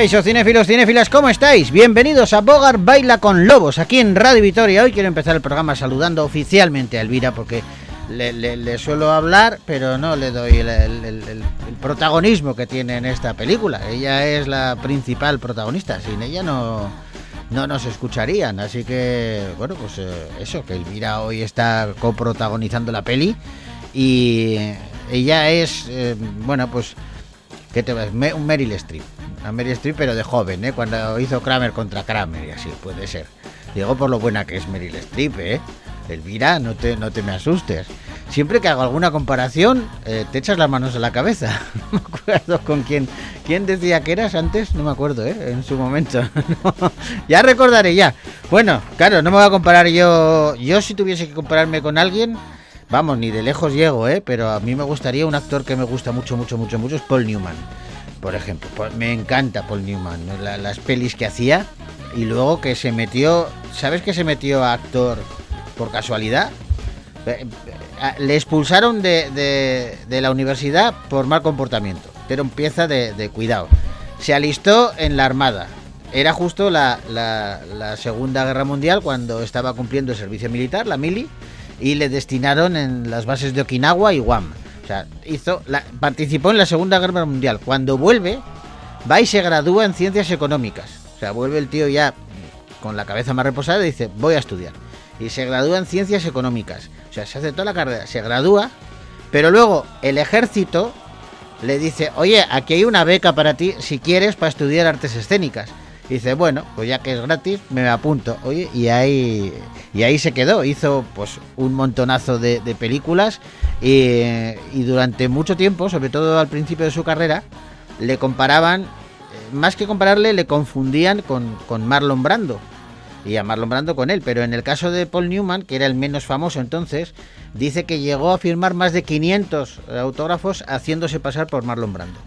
Caixo, cinéfilos, cinéfilas, ¿cómo estáis? Bienvenidos a Bogar Baila con Lobos, aquí en Radio Vitoria. Hoy quiero empezar el programa saludando oficialmente a Elvira porque le, suelo hablar, pero no le doy el, protagonismo que tiene en esta película. Ella es la principal protagonista, sin ella no, no nos escucharían. Así que, bueno, pues eh, eso, que Elvira hoy está coprotagonizando la peli y ella es, eh, bueno, pues, ¿qué te ves? Un Meryl Streep a Mary Streep, pero de joven, ¿eh? Cuando hizo Kramer contra Kramer y así, puede ser. Digo por lo buena que es Meryl Streep, ¿eh? Elvira, no te, no te me asustes. Siempre que hago alguna comparación, eh, te echas las manos en la cabeza. No me acuerdo con quién. ¿Quién decía que eras antes? No me acuerdo, ¿eh? En su momento. ya recordaré, ya. Bueno, claro, no me voy a comparar yo. Yo si tuviese que compararme con alguien, vamos, ni de lejos llego, ¿eh? Pero a mí me gustaría un actor que me gusta mucho, mucho, mucho, mucho, es Paul Newman por ejemplo. Pues me encanta Paul Newman, las pelis que hacía y luego que se metió, ¿sabes que se metió a actor por casualidad? Eh, eh, le expulsaron de, la universidad por mal comportamiento. Era un pieza de, cuidado. Se alistó en la Armada. Era justo la, la, Segunda Guerra Mundial cuando estaba cumpliendo el servicio militar, la mili, y le destinaron en las bases de Okinawa y Guam hizo la, participó en la Segunda Guerra Mundial. Cuando vuelve, va y se gradúa en Ciencias Económicas. O sea, vuelve el tío ya con la cabeza más reposada y dice, voy a estudiar. Y se gradúa en Ciencias Económicas. O sea, se hace toda la carrera, se gradúa, pero luego el ejército le dice, oye, aquí hay una beca para ti si quieres para estudiar artes escénicas. Y dice, bueno, pues ya que es gratis, me apunto. Oye, y ahí, y ahí se quedó. Hizo pues un montonazo de, películas y, durante mucho tiempo, sobre todo al principio de su carrera, le comparaban, eh, más que compararle, le confundían con, con Marlon Brando. Y a Marlon Brando con él. Pero en el caso de Paul Newman, que era el menos famoso entonces, dice que llegó a firmar más de 500 autógrafos haciéndose pasar por Marlon Brando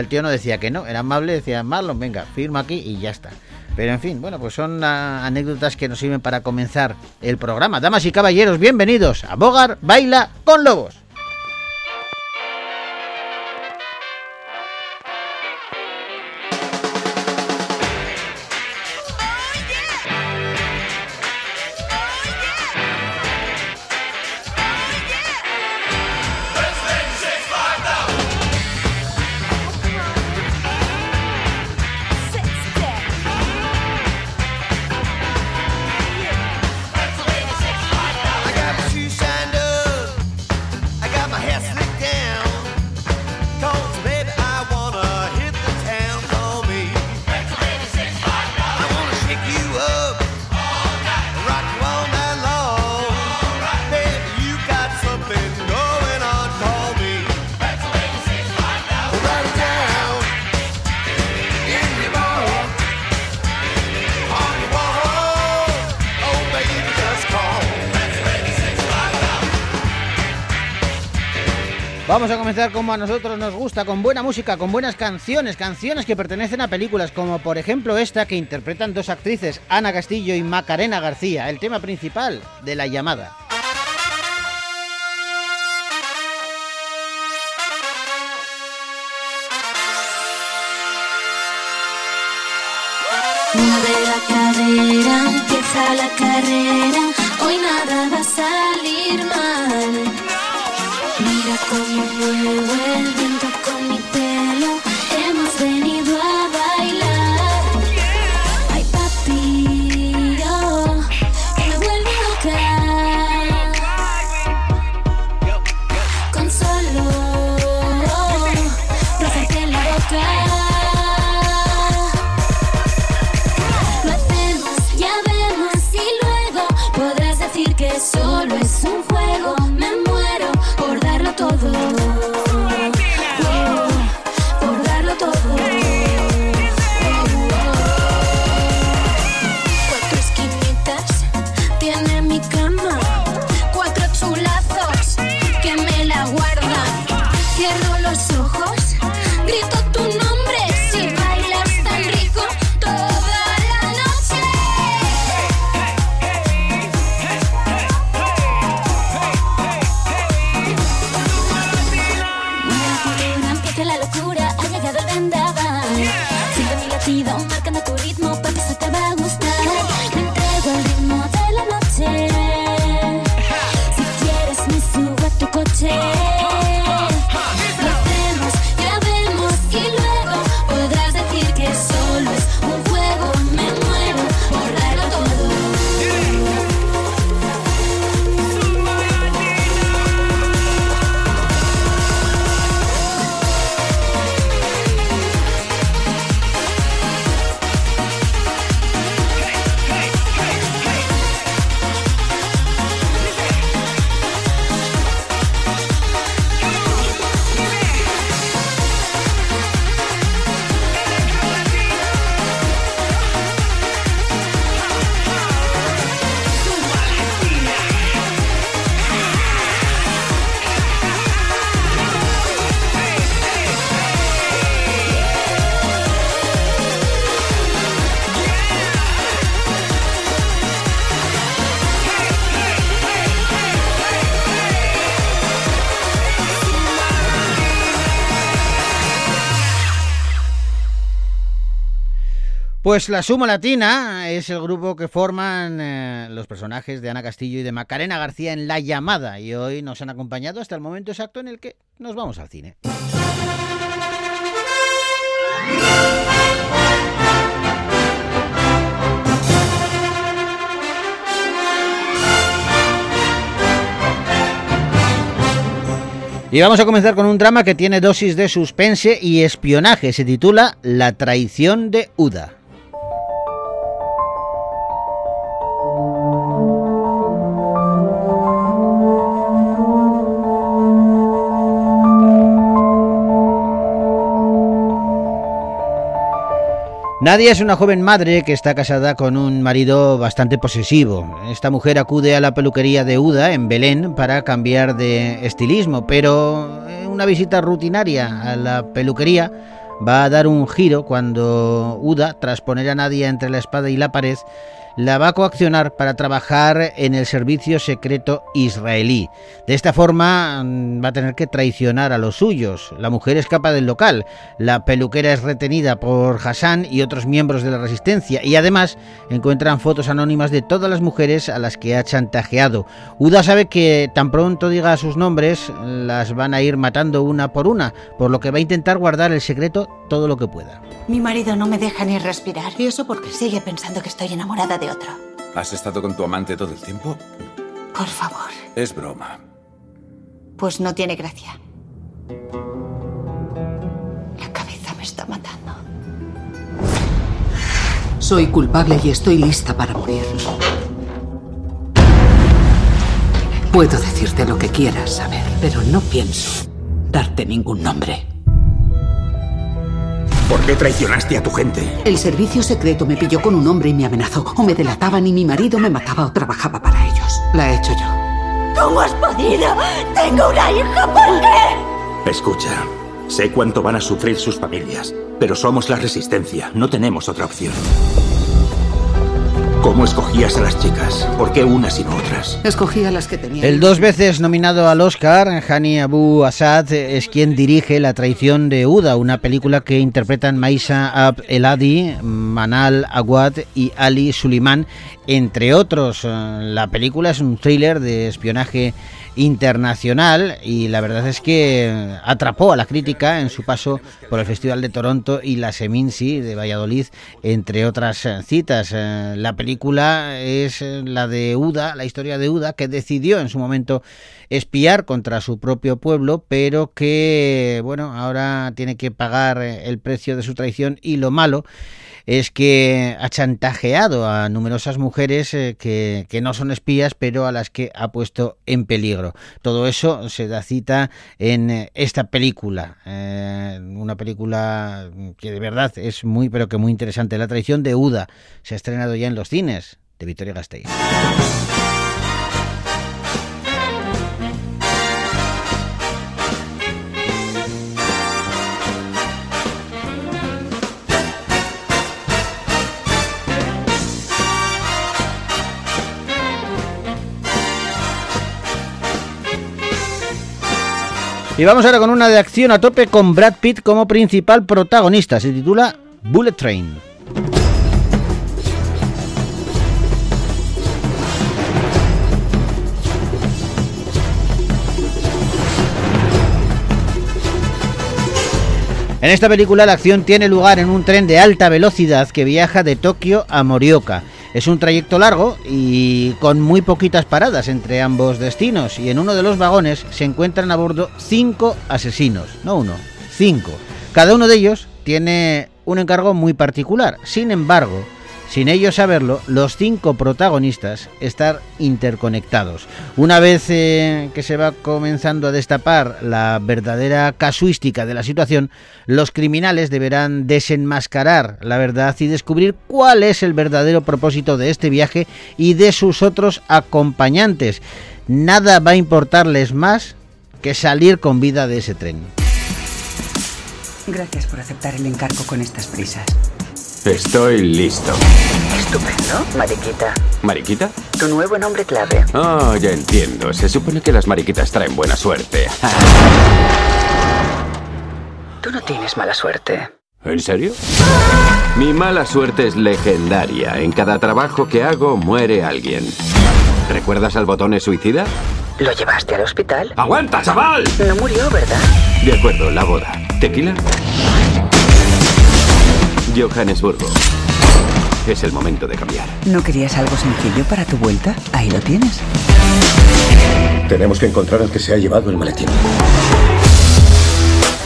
el tío no decía que no, era amable, decía, Marlon, venga, firma aquí y ya está. Pero en fin, bueno, pues son anécdotas que nos sirven para comenzar el programa. Damas y caballeros, bienvenidos a Bogar Baila con Lobos. Vamos a comenzar como a nosotros nos gusta, con buena música, con buenas canciones, canciones que pertenecen a películas, como por ejemplo esta que interpretan dos actrices, Ana Castillo y Macarena García, el tema principal de La llamada. la empieza la carrera, hoy nada va a salir mal. Mira cómo mueve el viento con Pues la Suma Latina es el grupo que forman eh, los personajes de Ana Castillo y de Macarena García en La Llamada y hoy nos han acompañado hasta el momento exacto en el que nos vamos al cine. Y vamos a comenzar con un drama que tiene dosis de suspense y espionaje. Se titula La traición de Uda. Nadia es una joven madre que está casada con un marido bastante posesivo. Esta mujer acude a la peluquería de Uda en Belén para cambiar de estilismo, pero eh, una visita rutinaria a la peluquería va a dar un giro cuando Uda, tras poner a Nadia entre la espada y la pared, la va a coaccionar para trabajar en el servicio secreto israelí. De esta forma mm, va a tener que traicionar a los suyos. La mujer escapa del local, la peluquera es retenida por Hassan y otros miembros de la resistencia y además encuentran fotos anónimas de todas las mujeres a las que ha chantajeado. Uda sabe que tan pronto diga sus nombres las van a ir matando una por una, por lo que va a intentar guardar el secreto todo lo que pueda. Mi marido no me deja ni respirar. ¿Y eso porque sigue pensando que estoy enamorada de otro? ¿Has estado con tu amante todo el tiempo? Por favor. Es broma. Pues no tiene gracia. La cabeza me está matando. Soy culpable y estoy lista para morir. Puedo decirte lo que quieras saber, pero no pienso darte ningún nombre. ¿Por qué traicionaste a tu gente? El servicio secreto me pilló con un hombre y me amenazó. O me delataban y mi marido me mataba o trabajaba para ellos. La he hecho yo. ¿Cómo has podido? Tengo una hija, ¿por qué? Escucha, sé cuánto van a sufrir sus familias, pero somos la resistencia, no tenemos otra opción. ¿Cómo escogías a las chicas? ¿Por qué unas y no otras? Escogí a las que tenía. El dos veces nominado al Oscar, Hani Abu Assad es quien dirige La traición de Uda, una película que interpretan Maisa Ab Eladi, Manal Awad y Ali Suleiman, entre otros. La película es un thriller de espionaje internacional y la verdad es que atrapó a la crítica en su paso por el Festival de Toronto y la Seminci de Valladolid, entre otras eh, citas. Eh, La película es eh, la de Uda, la historia de Uda, que decidió en su momento espiar contra su propio pueblo, pero que, bueno, ahora tiene que pagar el precio de su traición y lo malo es que ha chantajeado a numerosas mujeres eh, que, no son espías, pero a las que ha puesto en peligro. Todo eso se da cita en eh, esta película, eh, una película que de verdad es muy, pero que muy interesante. La traición de Uda se ha estrenado ya en los cines de Victoria Gasteiz. Y vamos ahora con una de acción a tope con Brad Pitt como principal protagonista. Se titula Bullet Train. En esta película la acción tiene lugar en un tren de alta velocidad que viaja de Tokio a Morioka es un trayecto largo y con muy poquitas paradas entre ambos destinos y en uno de los vagones se encuentran a bordo cinco asesinos, no uno, cinco. Cada uno de ellos tiene un encargo muy particular. Sin embargo, sin ellos saberlo, los cinco protagonistas están interconectados. Una vez eh, que se va comenzando a destapar la verdadera casuística de la situación, los criminales deberán desenmascarar la verdad y descubrir cuál es el verdadero propósito de este viaje y de sus otros acompañantes. Nada va a importarles más que salir con vida de ese tren. Gracias por aceptar el encargo con estas prisas. Estoy listo. Estupendo, Mariquita. ¿Mariquita? Tu nuevo nombre clave. Oh, ya entiendo. Se supone que las mariquitas traen buena suerte. Tú no tienes mala suerte. ¿En serio? Mi mala suerte es legendaria. En cada trabajo que hago muere alguien. ¿Recuerdas al botón suicida? ¿Lo llevaste al hospital? ¡Aguanta, chaval! No murió, ¿verdad? De acuerdo, la boda. ¿Tequila? Johannesburgo. Es el momento de cambiar. ¿No querías algo sencillo para tu vuelta? Ahí lo tienes. Tenemos que encontrar al que se ha llevado el maletín.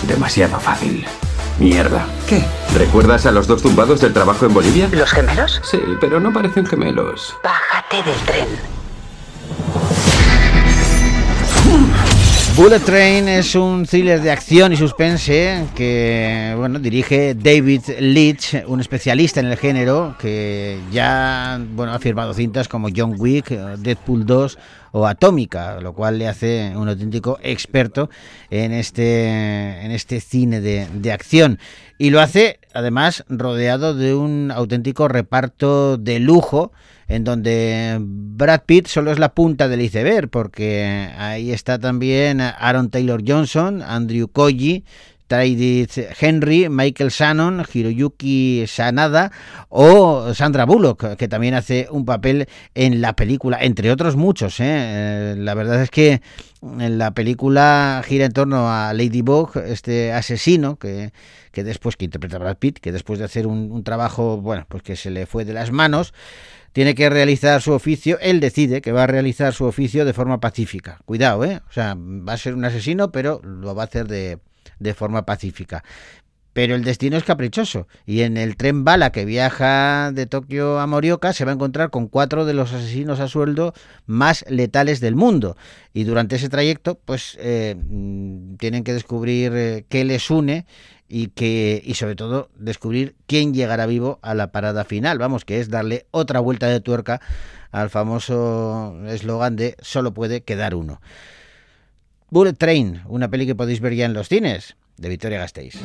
Demasiado fácil. Mierda. ¿Qué? ¿Recuerdas a los dos tumbados del trabajo en Bolivia? ¿Los gemelos? Sí, pero no parecen gemelos. Bájate del tren. Bullet Train es un thriller de acción y suspense que bueno dirige David Leitch, un especialista en el género que ya bueno ha firmado cintas como John Wick, Deadpool 2 o Atómica, lo cual le hace un auténtico experto en este en este cine de, de acción. Y lo hace además rodeado de un auténtico reparto de lujo en donde Brad Pitt solo es la punta del iceberg, porque ahí está también Aaron Taylor Johnson, Andrew Koji, Tydith Henry, Michael Shannon, Hiroyuki Sanada o Sandra Bullock, que también hace un papel en la película, entre otros muchos. ¿eh? Eh, La verdad es que la película gira en torno a Ladybug, este asesino que, que después que interpreta Brad Pitt, que después de hacer un, un trabajo, bueno, pues que se le fue de las manos, tiene que realizar su oficio, él decide que va a realizar su oficio de forma pacífica. Cuidado, ¿eh? O sea, va a ser un asesino, pero lo va a hacer de, de forma pacífica. Pero el destino es caprichoso y en el tren bala que viaja de Tokio a Morioka se va a encontrar con cuatro de los asesinos a sueldo más letales del mundo. Y durante ese trayecto, pues eh, mm, tienen que descubrir eh, qué les une y que y sobre todo descubrir quién llegará vivo a la parada final. Vamos, que es darle otra vuelta de tuerca al famoso eslogan de solo puede quedar uno. Bullet Train, una peli que podéis ver ya en los cines, de Victoria Gasteiz.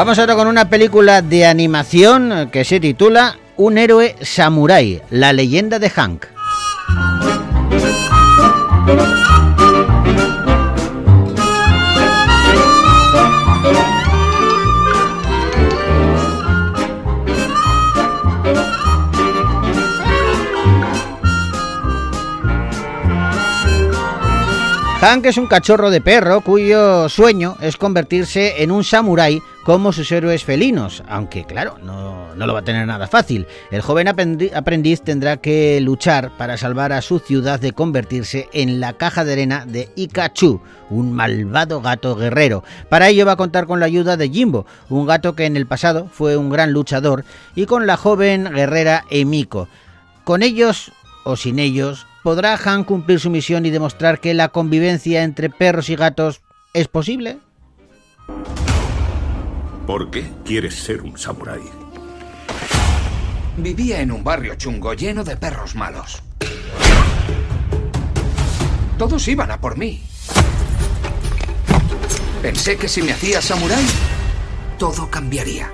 Vamos ahora con una película de animación que se titula Un héroe samurái, la leyenda de Hank. Hank es un cachorro de perro cuyo sueño es convertirse en un samurái como sus héroes felinos, aunque claro, no, no lo va a tener nada fácil. El joven aprendi- aprendiz tendrá que luchar para salvar a su ciudad de convertirse en la caja de arena de Ikachu, un malvado gato guerrero. Para ello va a contar con la ayuda de Jimbo, un gato que en el pasado fue un gran luchador, y con la joven guerrera Emiko. Con ellos o sin ellos, ¿podrá Han cumplir su misión y demostrar que la convivencia entre perros y gatos es posible? ¿Por qué quieres ser un samurái? Vivía en un barrio chungo lleno de perros malos. Todos iban a por mí. Pensé que si me hacía samurái, todo cambiaría.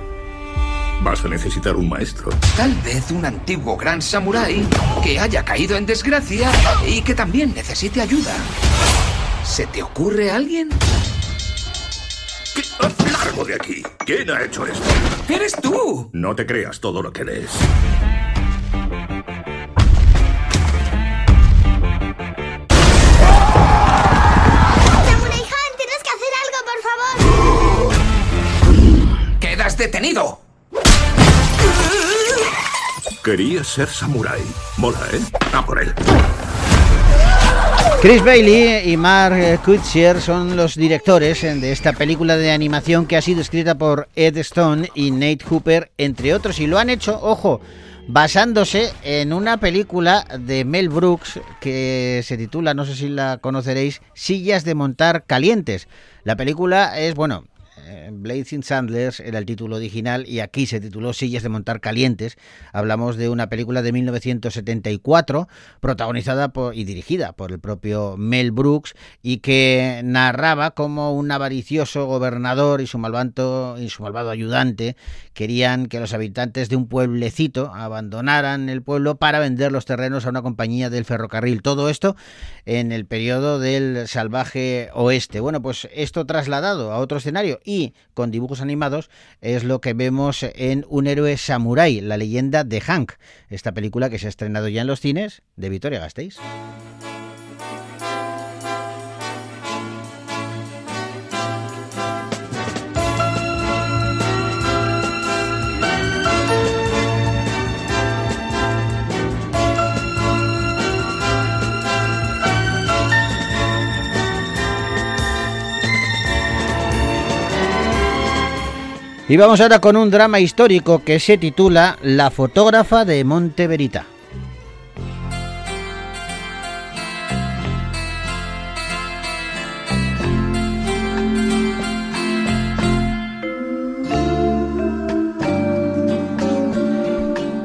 Vas a necesitar un maestro. Tal vez un antiguo gran samurái que haya caído en desgracia y que también necesite ayuda. ¿Se te ocurre alguien? ¡Largo de aquí! ¿Quién ha hecho esto? ¡Eres tú! No te creas todo lo que lees. Samurai Han, tienes que hacer algo, por favor. ¡Quedas detenido! Querías ser samurái. Mola, ¿eh? A por él. Chris Bailey y Mark Kutcher son los directores de esta película de animación que ha sido escrita por Ed Stone y Nate Hooper, entre otros, y lo han hecho, ojo, basándose en una película de Mel Brooks que se titula, no sé si la conoceréis, Sillas de montar calientes. La película es, bueno, eh, Blazing Sandlers era el título original y aquí se tituló Sillas de montar calientes. Hablamos de una película de 1974 protagonizada por, y dirigida por el propio Mel Brooks y que narraba cómo un avaricioso gobernador y su malvado, y su malvado ayudante querían que los habitantes de un pueblecito abandonaran el pueblo para vender los terrenos a una compañía del ferrocarril. Todo esto en el periodo del salvaje oeste. Bueno, pues esto trasladado a otro escenario y con dibujos animados es lo que vemos en Un héroe samurái, la leyenda de Hank, esta película que se ha estrenado ya en los cines de Vitoria Gasteiz. Y vamos ahora con un drama histórico que se titula La fotógrafa de Monte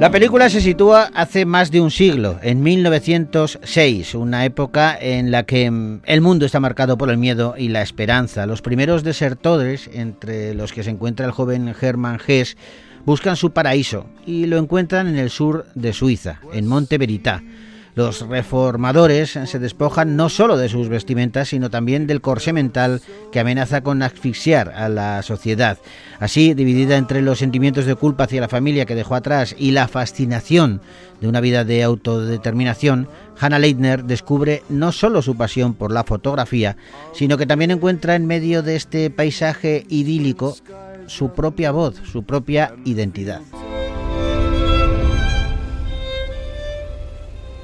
La película se sitúa hace más de un siglo, en 1906, una época en la que mm, el mundo está marcado por el miedo y la esperanza. Los primeros desertores, entre los que se encuentra el joven Hermann Hesse, buscan su paraíso y lo encuentran en el sur de Suiza, en Monte Verità. Los reformadores se despojan no solo de sus vestimentas, sino también del corsé mental que amenaza con asfixiar a la sociedad. Así, dividida entre los sentimientos de culpa hacia la familia que dejó atrás y la fascinación de una vida de autodeterminación, Hannah Leitner descubre no solo su pasión por la fotografía, sino que también encuentra en medio de este paisaje idílico su propia voz, su propia identidad.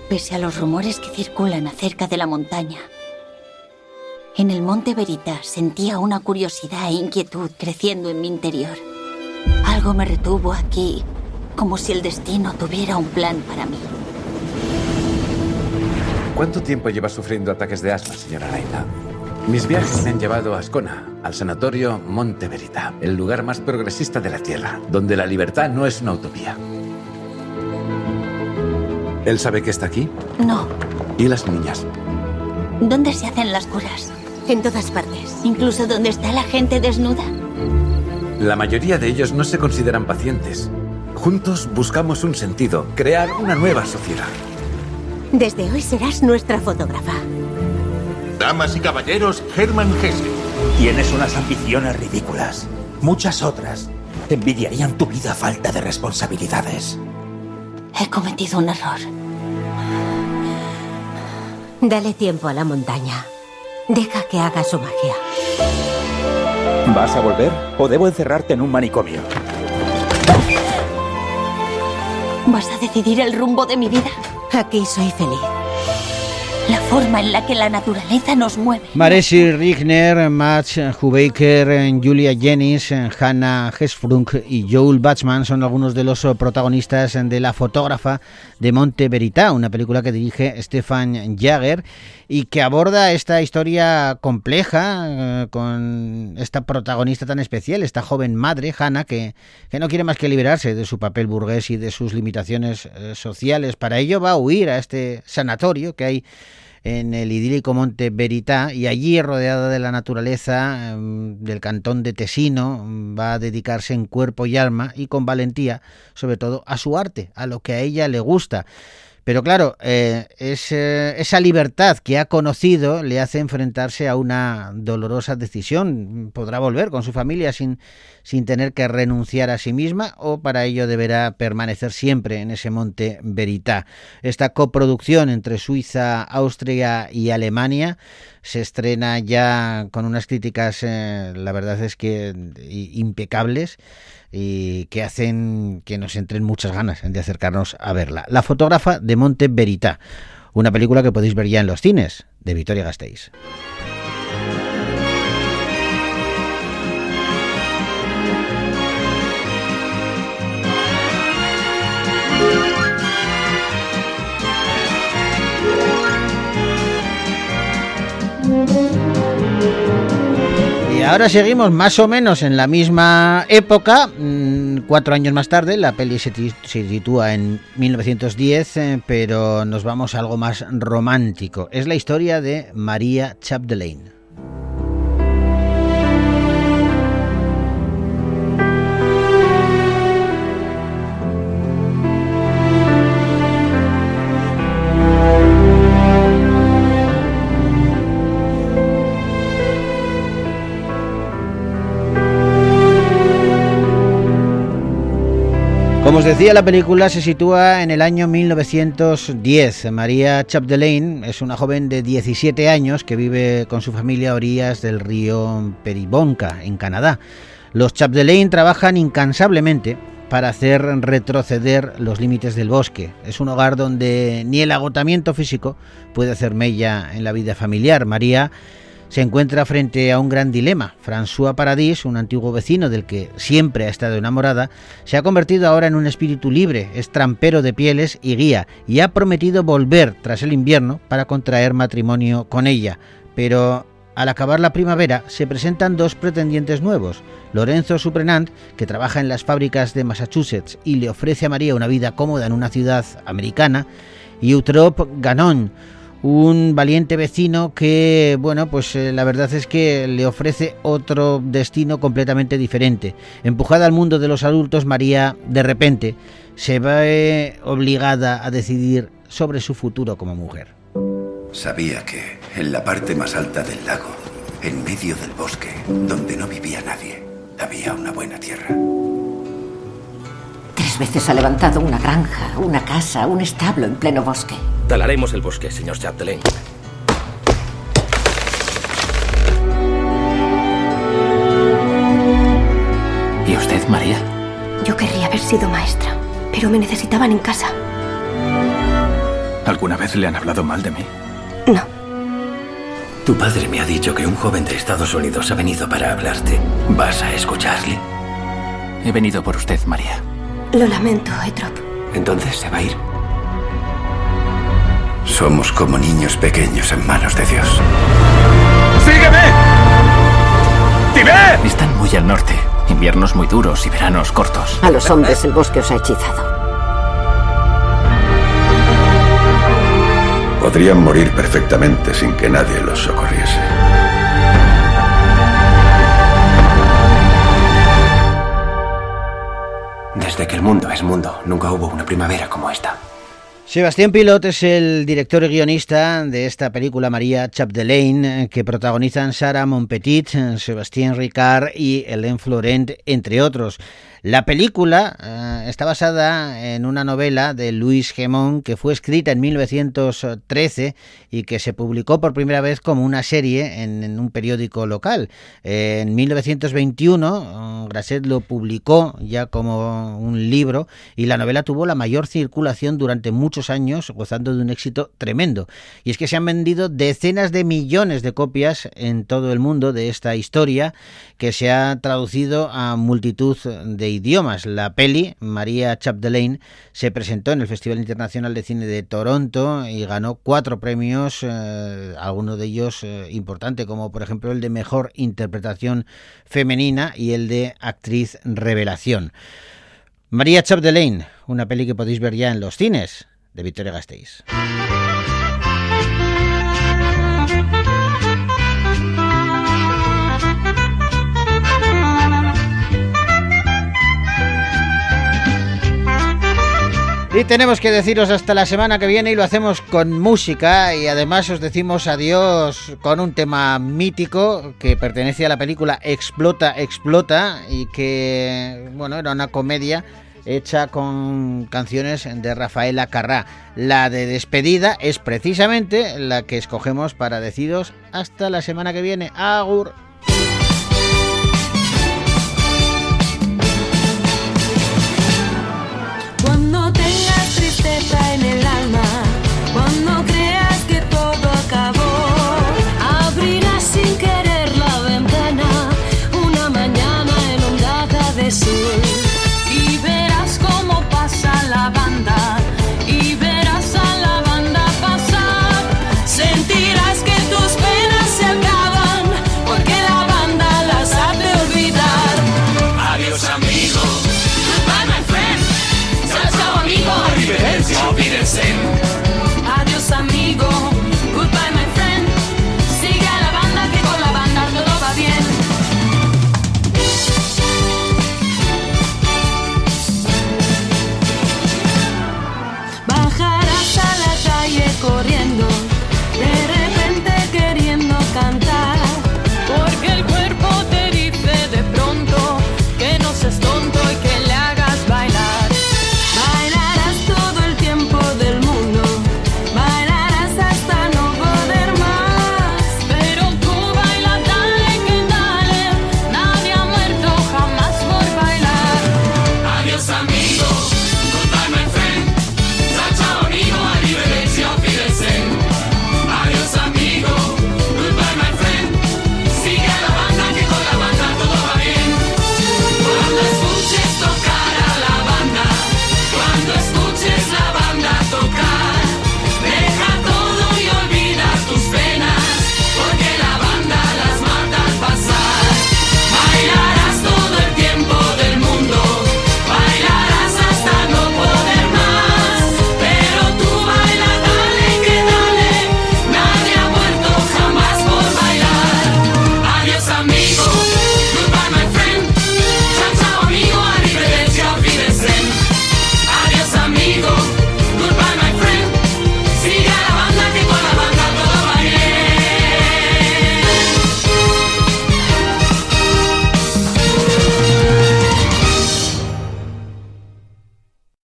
Pese a los rumores que circulan acerca de la montaña, en el monte Veritas sentía una curiosidad e inquietud creciendo en mi interior. Algo me retuvo aquí, como si el destino tuviera un plan para mí. ¿Cuánto tiempo lleva sufriendo ataques de asma, señora Laila? Mis viajes me han llevado a Ascona, al sanatorio Monte Verita, el lugar más progresista de la Tierra, donde la libertad no es una utopía. ¿Él sabe que está aquí? No, ¿Y las niñas? ¿dónde se hacen las curas? En todas partes. Incluso donde está la gente desnuda. La mayoría de ellos no se consideran pacientes. Juntos buscamos un sentido, crear una nueva sociedad. Desde hoy serás nuestra fotógrafa. Damas y caballeros, Hermann Hesse. Tienes unas ambiciones ridículas. Muchas otras envidiarían tu vida a falta de responsabilidades. He cometido un error. Dale tiempo a la montaña. Deja que haga su magia. ¿Vas a volver o debo encerrarte en un manicomio? ¿Vas a decidir el rumbo de mi vida? Aquí soy feliz. Forma en la que la naturaleza nos mueve. Maresi Rigner, Max Hubaker, Julia Jennings, Hannah Hesfrunk y Joel Batchman son algunos de los protagonistas de La fotógrafa de Monte Verità, una película que dirige Stefan Jager y que aborda esta historia compleja eh, con esta protagonista tan especial, esta joven madre, Hannah, que, que no quiere más que liberarse de su papel burgués y de sus limitaciones eh, sociales. Para ello va a huir a este sanatorio que hay en el idílico monte Verità y allí, rodeada de la naturaleza em, del cantón de Tesino, va a dedicarse en cuerpo y alma y con valentía, sobre todo, a su arte, a lo que a ella le gusta. Pero claro, eh, es, esa libertad que ha conocido le hace enfrentarse a una dolorosa decisión. Podrá volver con su familia sin, sin tener que renunciar a sí misma o para ello deberá permanecer siempre en ese monte Verità. Esta coproducción entre Suiza, Austria y Alemania se estrena ya con unas críticas, eh, la verdad es que impecables y que hacen que nos entren muchas ganas de acercarnos a verla. La fotógrafa de Monte Verita, una película que podéis ver ya en los cines de Victoria Gasteiz. Ahora seguimos más o menos en la misma época, mm, cuatro años más tarde, la peli se, sitúa en 1910, eh, pero nos vamos a algo más romántico. Es la historia de María Chapdelaine. Como os decía, la película se sitúa en el año 1910. María Chapdelaine es una joven de 17 años que vive con su familia a orillas del río Peribonka, en Canadá. Los Chapdelaine trabajan incansablemente para hacer retroceder los límites del bosque. Es un hogar donde ni el agotamiento físico puede hacer mella en la vida familiar. María se encuentra frente a un gran dilema. François Paradis, un antiguo vecino del que siempre ha estado enamorada, se ha convertido ahora en un espíritu libre, es trampero de pieles y guía, y ha prometido volver tras el invierno para contraer matrimonio con ella. Pero al acabar la primavera se presentan dos pretendientes nuevos. Lorenzo Suprenant, que trabaja en las fábricas de Massachusetts y le ofrece a María una vida cómoda en una ciudad americana, y Eutrop Ganon, un valiente vecino que, bueno, pues eh, la verdad es que le ofrece otro destino completamente diferente. Empujada al mundo de los adultos, María, de repente, se ve obligada a decidir sobre su futuro como mujer. Sabía que en la parte más alta del lago, en medio del bosque, donde no vivía nadie, había una buena tierra. Tres veces ha levantado una granja, una casa, un establo en pleno bosque. Talaremos el bosque, señor Chapdelaine. ¿Y usted, María? Yo querría haber sido maestra, pero me necesitaban en casa. ¿Alguna vez le han hablado mal de mí? No. Tu padre me ha dicho que un joven de Estados Unidos ha venido para hablarte. ¿Vas a escucharle? He venido por usted, María. Lo lamento, Etrop. Entonces se va a ir. Somos como niños pequeños en manos de Dios. ¡Sígueme! ¡Tibet! Están muy al norte. Inviernos muy duros y veranos cortos. A los hombres el bosque os ha hechizado. Podrían morir perfectamente sin que nadie los socorriese. Desde que el mundo es mundo, nunca hubo una primavera como esta. Sebastián Pilot es el director y guionista de esta película María Chapdelaine que protagonizan Sara Monpetit, Sebastián Ricard y Hélène Florent, entre otros. La película eh, está basada en una novela de Luis Gemón que fue escrita en 1913 y que se publicó por primera vez como una serie en, un periódico local. Eh, en 1921 eh, Grasset lo publicó ya como un libro y la novela tuvo la mayor circulación durante muchos años, gozando de un éxito tremendo. Y es que se han vendido decenas de millones de copias en todo el mundo de esta historia que se ha traducido a multitud de idiomas. La peli, María Chapdelaine, se presentó en el Festival Internacional de Cine de Toronto y ganó cuatro premios, eh, de ellos eh, importantes, como por ejemplo el de Mejor Interpretación Femenina y el de Actriz Revelación. María Chapdelaine, una peli que podéis ver ya en los cines de Victoria Gasteiz. Y tenemos que deciros hasta la semana que viene y lo hacemos con música y además os decimos adiós con un tema mítico que pertenece a la película Explota, Explota y que, bueno, era una comedia hecha con canciones de Rafaela Carrá. La de despedida es precisamente la que escogemos para deciros hasta la semana que viene. Agur.